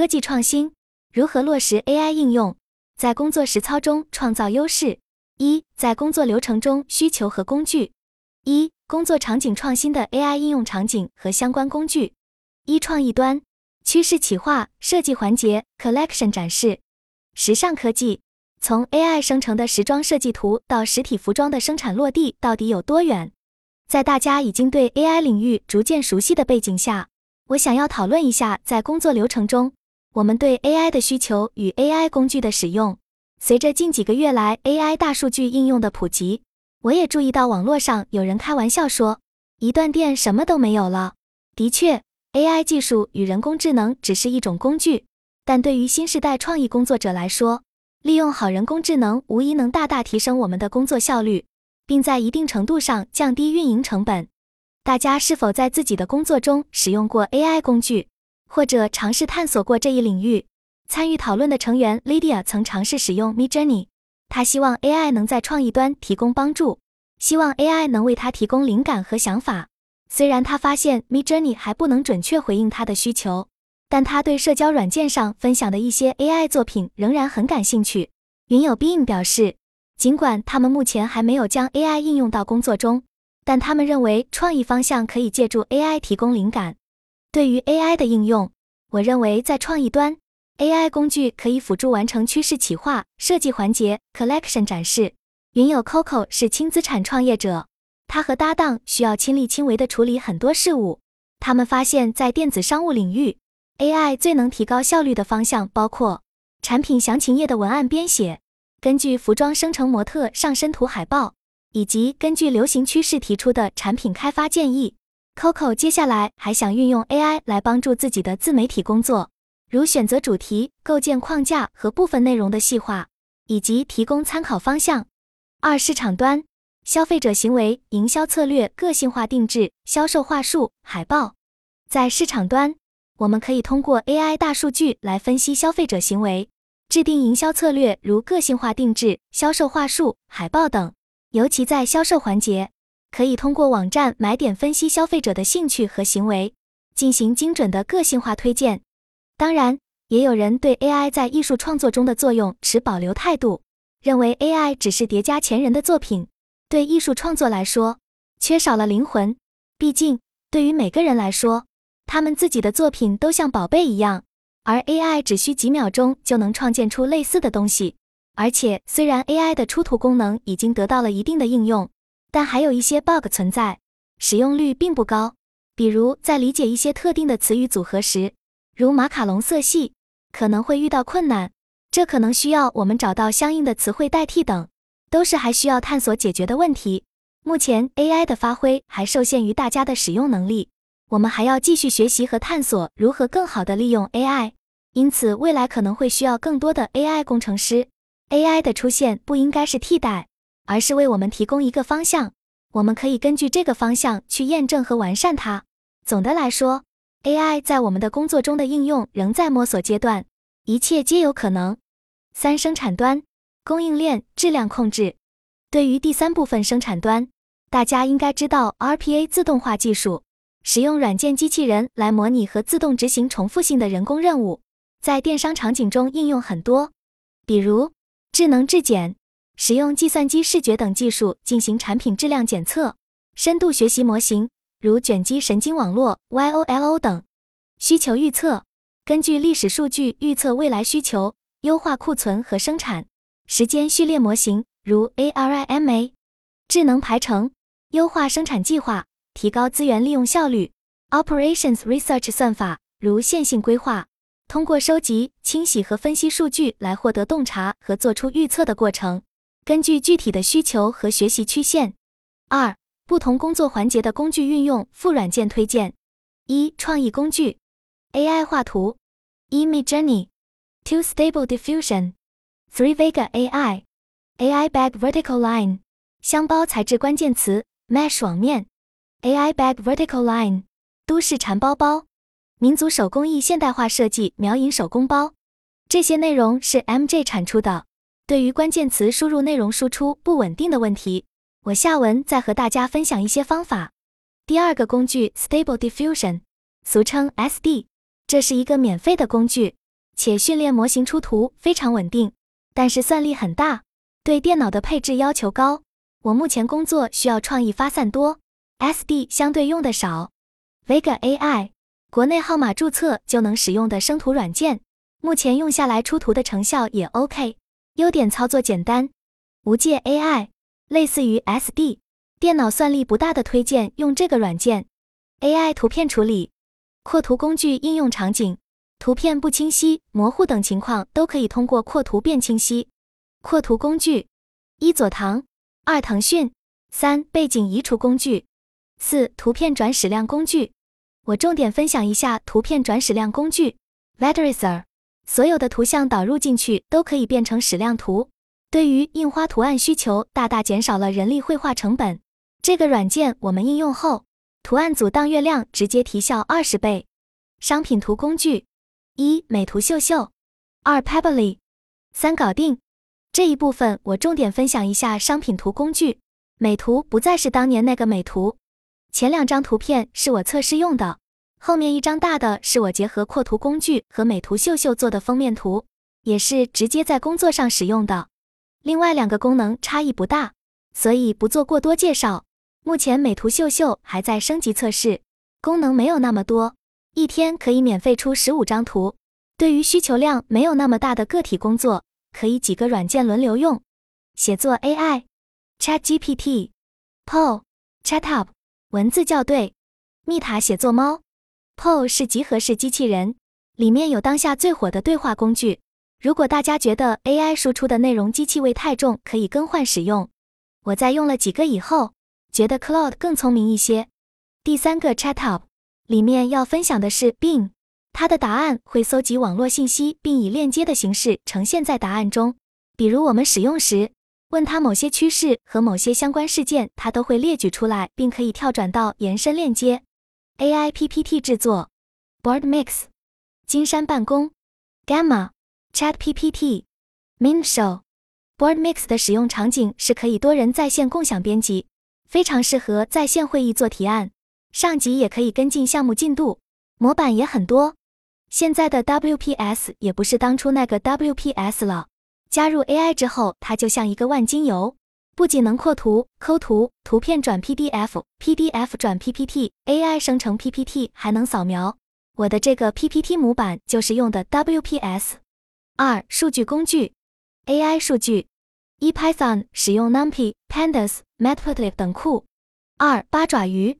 科技创新如何落实 AI 应用，在工作实操中创造优势？一、在工作流程中需求和工具。一、工作场景创新的 AI 应用场景和相关工具。一、创意端趋势企划设计环节 Collection 展示。时尚科技从 AI 生成的时装设计图到实体服装的生产落地，到底有多远？在大家已经对 AI 领域逐渐熟悉的背景下，我想要讨论一下在工作流程中。我们对 AI 的需求与 AI 工具的使用，随着近几个月来 AI 大数据应用的普及，我也注意到网络上有人开玩笑说，一断电什么都没有了。的确，AI 技术与人工智能只是一种工具，但对于新时代创意工作者来说，利用好人工智能无疑能大大提升我们的工作效率，并在一定程度上降低运营成本。大家是否在自己的工作中使用过 AI 工具？或者尝试探索过这一领域。参与讨论的成员 Lydia 曾尝试使用 Midjourney，他希望 AI 能在创意端提供帮助，希望 AI 能为他提供灵感和想法。虽然他发现 Midjourney 还不能准确回应他的需求，但他对社交软件上分享的一些 AI 作品仍然很感兴趣。云友 Being 表示，尽管他们目前还没有将 AI 应用到工作中，但他们认为创意方向可以借助 AI 提供灵感。对于 AI 的应用，我认为在创意端，AI 工具可以辅助完成趋势企划设计环节 Collection 展示。云友 Coco 是轻资产创业者，他和搭档需要亲力亲为地处理很多事务。他们发现，在电子商务领域，AI 最能提高效率的方向包括产品详情页的文案编写，根据服装生成模特上身图海报，以及根据流行趋势提出的产品开发建议。Coco 接下来还想运用 AI 来帮助自己的自媒体工作，如选择主题、构建框架和部分内容的细化，以及提供参考方向。二、市场端消费者行为营销策略个性化定制销售话术海报。在市场端，我们可以通过 AI 大数据来分析消费者行为，制定营销策略，如个性化定制销售话术海报等。尤其在销售环节。可以通过网站买点分析消费者的兴趣和行为，进行精准的个性化推荐。当然，也有人对 AI 在艺术创作中的作用持保留态度，认为 AI 只是叠加前人的作品，对艺术创作来说缺少了灵魂。毕竟，对于每个人来说，他们自己的作品都像宝贝一样，而 AI 只需几秒钟就能创建出类似的东西。而且，虽然 AI 的出图功能已经得到了一定的应用。但还有一些 bug 存在，使用率并不高。比如在理解一些特定的词语组合时，如马卡龙色系，可能会遇到困难。这可能需要我们找到相应的词汇代替等，都是还需要探索解决的问题。目前 AI 的发挥还受限于大家的使用能力，我们还要继续学习和探索如何更好地利用 AI。因此，未来可能会需要更多的 AI 工程师。AI 的出现不应该是替代。而是为我们提供一个方向，我们可以根据这个方向去验证和完善它。总的来说，AI 在我们的工作中的应用仍在摸索阶段，一切皆有可能。三、生产端供应链质量控制。对于第三部分生产端，大家应该知道 RPA 自动化技术，使用软件机器人来模拟和自动执行重复性的人工任务，在电商场景中应用很多，比如智能质检。使用计算机视觉等技术进行产品质量检测，深度学习模型如卷积神经网络 （YOLO） 等，需求预测，根据历史数据预测未来需求，优化库存和生产。时间序列模型如 ARIMA，智能排程，优化生产计划，提高资源利用效率，Operations Research 算法如线性规划，通过收集、清洗和分析数据来获得洞察和做出预测的过程。根据具体的需求和学习曲线。二、不同工作环节的工具运用副软件推荐：一、创意工具，AI 画图，Image Journey；Two、Stable Diffusion；Three、Vega AI；AI Bag Vertical Line；箱包材质关键词，Mesh 网面；AI Bag Vertical Line；都市蚕包包；民族手工艺现代化设计苗银手工包。这些内容是 MJ 产出的。对于关键词输入内容输出不稳定的问题，我下文再和大家分享一些方法。第二个工具 Stable Diffusion，俗称 SD，这是一个免费的工具，且训练模型出图非常稳定，但是算力很大，对电脑的配置要求高。我目前工作需要创意发散多，SD 相对用的少。Vega AI，国内号码注册就能使用的生图软件，目前用下来出图的成效也 OK，优点操作简单。无界 AI，类似于 SD，电脑算力不大的推荐用这个软件。AI 图片处理，扩图工具应用场景，图片不清晰、模糊等情况都可以通过扩图变清晰。扩图工具：一佐堂。二腾讯，三背景移除工具，四图片转矢量工具。我重点分享一下图片转矢量工具 Vectorizer，所有的图像导入进去都可以变成矢量图，对于印花图案需求大大减少了人力绘画成本。这个软件我们应用后，图案组当月量直接提效二十倍。商品图工具：一美图秀秀，二 Pabbly，三搞定。这一部分我重点分享一下商品图工具。美图不再是当年那个美图，前两张图片是我测试用的，后面一张大的是我结合扩图工具和美图秀秀做的封面图，也是直接在工作上使用的。另外两个功能差异不大，所以不做过多介绍。目前美图秀秀还在升级测试，功能没有那么多，一天可以免费出十五张图。对于需求量没有那么大的个体工作。可以几个软件轮流用，写作 AI、ChatGPT、Po、ChatUp、文字校对、密塔写作猫。Po 是集合式机器人，里面有当下最火的对话工具。如果大家觉得 AI 输出的内容机器味太重，可以更换使用。我在用了几个以后，觉得 Cloud 更聪明一些。第三个 ChatUp 里面要分享的是 Bing。它的答案会搜集网络信息，并以链接的形式呈现在答案中。比如我们使用时，问它某些趋势和某些相关事件，它都会列举出来，并可以跳转到延伸链接。AI PPT 制作，Board Mix，金山办公，Gamma Chat PPT Min Show。Board Mix 的使用场景是可以多人在线共享编辑，非常适合在线会议做提案，上级也可以跟进项目进度。模板也很多。现在的 WPS 也不是当初那个 WPS 了。加入 AI 之后，它就像一个万金油，不仅能扩图、抠图、图片转 PDF，PDF 转 PPT，AI 生成 PPT 还能扫描。我的这个 PPT 模板就是用的 WPS。二、数据工具，AI 数据，一 Python 使用 NumPy、Pandas、Matplotlib 等库。二、八爪鱼，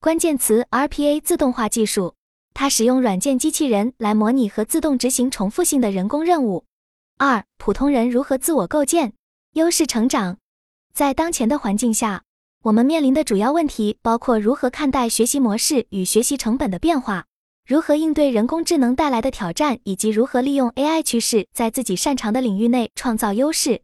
关键词 RPA 自动化技术。它使用软件机器人来模拟和自动执行重复性的人工任务。二、普通人如何自我构建优势成长？在当前的环境下，我们面临的主要问题包括如何看待学习模式与学习成本的变化，如何应对人工智能带来的挑战，以及如何利用 AI 趋势在自己擅长的领域内创造优势。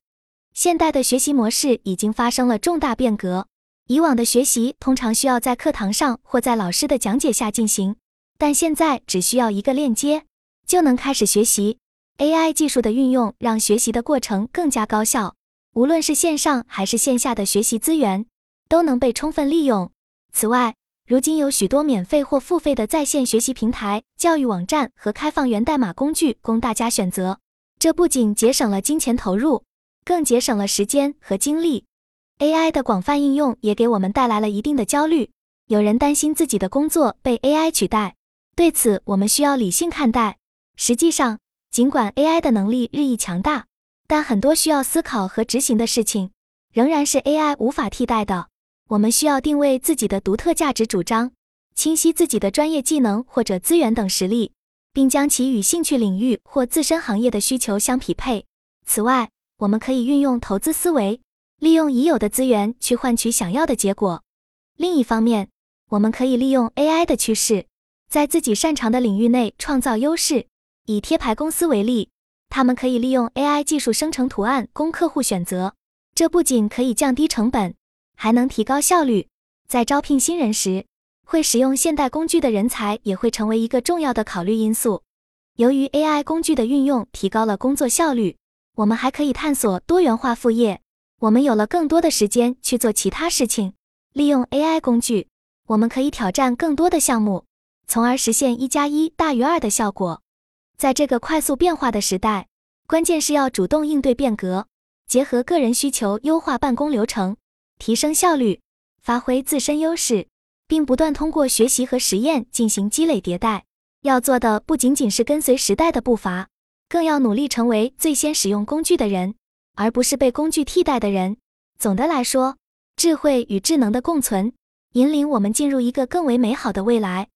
现代的学习模式已经发生了重大变革，以往的学习通常需要在课堂上或在老师的讲解下进行。但现在只需要一个链接就能开始学习。AI 技术的运用让学习的过程更加高效，无论是线上还是线下的学习资源都能被充分利用。此外，如今有许多免费或付费的在线学习平台、教育网站和开放源代码工具供大家选择。这不仅节省了金钱投入，更节省了时间和精力。AI 的广泛应用也给我们带来了一定的焦虑，有人担心自己的工作被 AI 取代。对此，我们需要理性看待。实际上，尽管 AI 的能力日益强大，但很多需要思考和执行的事情仍然是 AI 无法替代的。我们需要定位自己的独特价值主张，清晰自己的专业技能或者资源等实力，并将其与兴趣领域或自身行业的需求相匹配。此外，我们可以运用投资思维，利用已有的资源去换取想要的结果。另一方面，我们可以利用 AI 的趋势。在自己擅长的领域内创造优势。以贴牌公司为例，他们可以利用 AI 技术生成图案供客户选择，这不仅可以降低成本，还能提高效率。在招聘新人时，会使用现代工具的人才也会成为一个重要的考虑因素。由于 AI 工具的运用提高了工作效率，我们还可以探索多元化副业。我们有了更多的时间去做其他事情。利用 AI 工具，我们可以挑战更多的项目。从而实现一加一大于二的效果。在这个快速变化的时代，关键是要主动应对变革，结合个人需求优化办公流程，提升效率，发挥自身优势，并不断通过学习和实验进行积累迭代。要做的不仅仅是跟随时代的步伐，更要努力成为最先使用工具的人，而不是被工具替代的人。总的来说，智慧与智能的共存，引领我们进入一个更为美好的未来。